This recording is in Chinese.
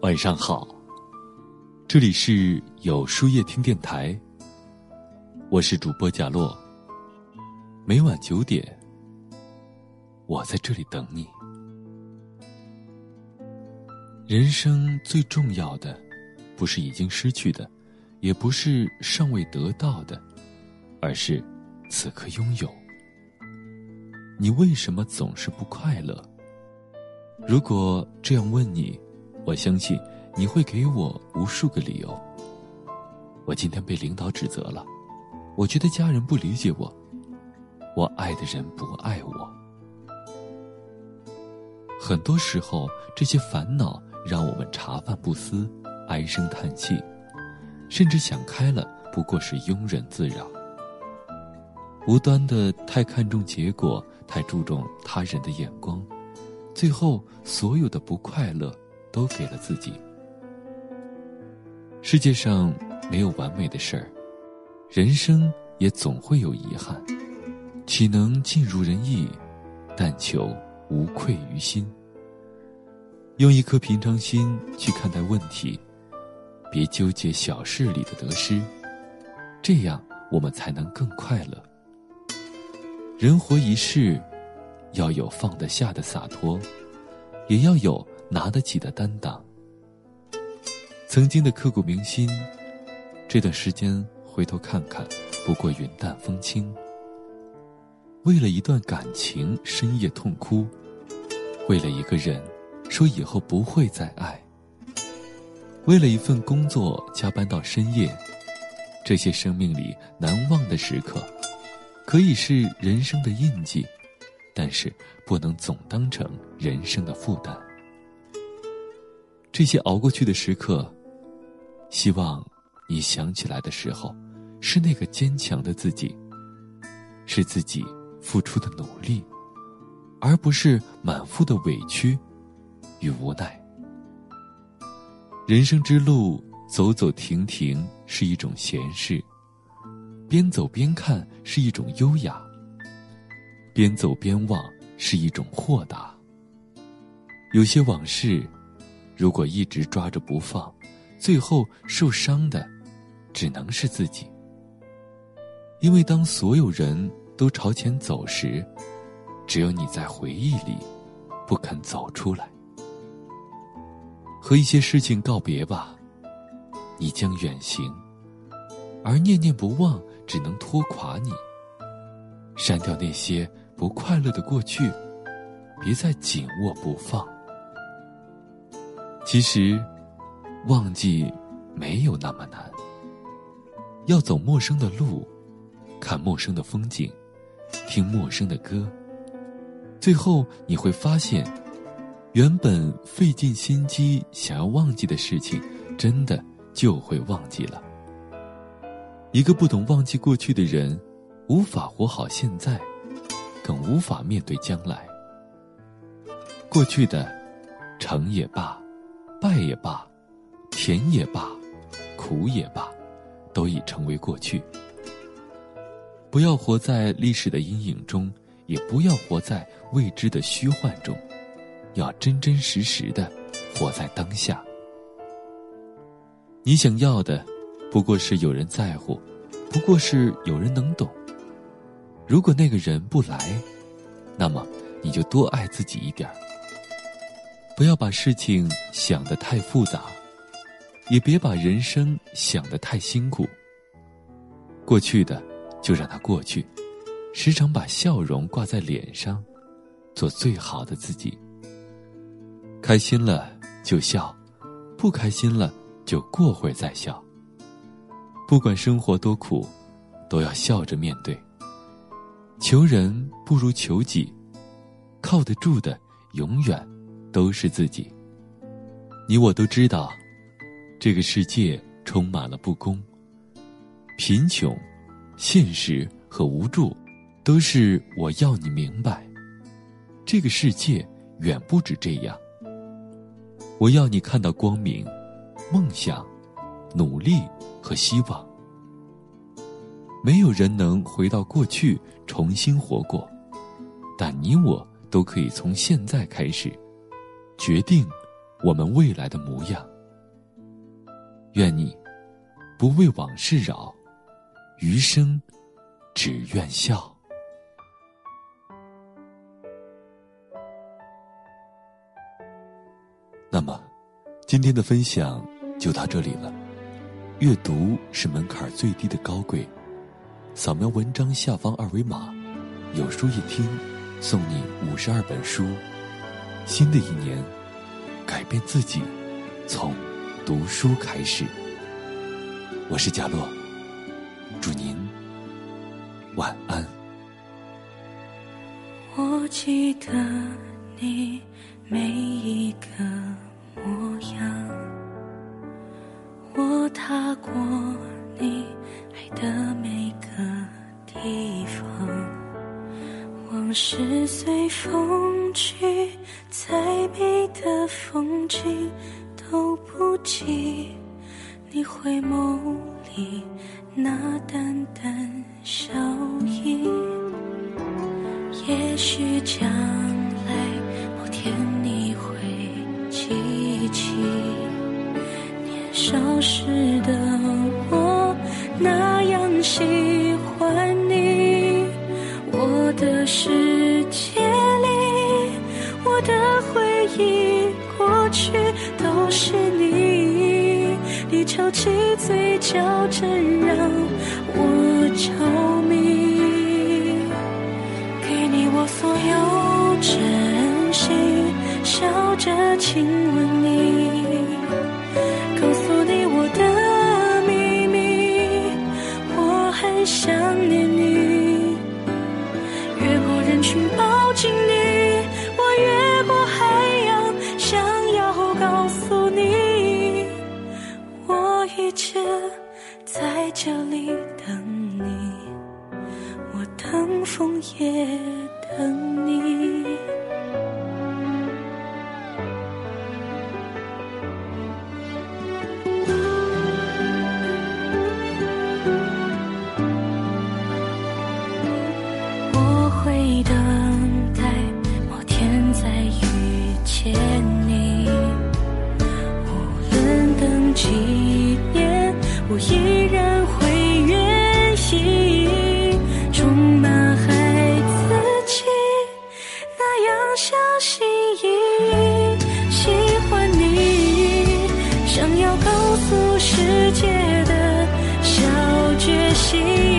晚上好，这里是有书夜听电台，我是主播贾洛。每晚九点，我在这里等你。人生最重要的，不是已经失去的，也不是尚未得到的，而是此刻拥有。你为什么总是不快乐？如果这样问你。我相信你会给我无数个理由。我今天被领导指责了，我觉得家人不理解我，我爱的人不爱我。很多时候，这些烦恼让我们茶饭不思，唉声叹气，甚至想开了，不过是庸人自扰。无端的太看重结果，太注重他人的眼光，最后所有的不快乐。都给了自己。世界上没有完美的事儿，人生也总会有遗憾，岂能尽如人意？但求无愧于心。用一颗平常心去看待问题，别纠结小事里的得失，这样我们才能更快乐。人活一世，要有放得下的洒脱，也要有。拿得起的担当，曾经的刻骨铭心，这段时间回头看看，不过云淡风轻。为了一段感情深夜痛哭，为了一个人说以后不会再爱，为了一份工作加班到深夜，这些生命里难忘的时刻，可以是人生的印记，但是不能总当成人生的负担。这些熬过去的时刻，希望你想起来的时候，是那个坚强的自己，是自己付出的努力，而不是满腹的委屈与无奈。人生之路，走走停停是一种闲适，边走边看是一种优雅，边走边忘是一种豁达。有些往事。如果一直抓着不放，最后受伤的只能是自己。因为当所有人都朝前走时，只有你在回忆里不肯走出来。和一些事情告别吧，你将远行，而念念不忘只能拖垮你。删掉那些不快乐的过去，别再紧握不放。其实，忘记没有那么难。要走陌生的路，看陌生的风景，听陌生的歌，最后你会发现，原本费尽心机想要忘记的事情，真的就会忘记了。一个不懂忘记过去的人，无法活好现在，更无法面对将来。过去的，成也罢。败也罢，甜也罢，苦也罢，都已成为过去。不要活在历史的阴影中，也不要活在未知的虚幻中，要真真实实的活在当下。你想要的，不过是有人在乎，不过是有人能懂。如果那个人不来，那么你就多爱自己一点儿。不要把事情想得太复杂，也别把人生想得太辛苦。过去的就让它过去，时常把笑容挂在脸上，做最好的自己。开心了就笑，不开心了就过会儿再笑。不管生活多苦，都要笑着面对。求人不如求己，靠得住的永远。都是自己。你我都知道，这个世界充满了不公、贫穷、现实和无助，都是我要你明白。这个世界远不止这样。我要你看到光明、梦想、努力和希望。没有人能回到过去重新活过，但你我都可以从现在开始，决定我们未来的模样。愿你不为往事扰，余生只愿笑。那么，今天的分享就到这里了。阅读是门槛最低的高贵，扫描文章下方二维码，有书一听，送你五十二本书。新的一年，改变自己，从读书开始。我是贾洛，祝您晚安。我记得你每一个起你回眸里那淡淡笑意。也许将来某天你会记起，年少时的我那样喜欢你。我的世界里，我的回忆过去都是你，你翘起嘴角，真让我着迷。给你我所有真心，笑着亲吻枫心。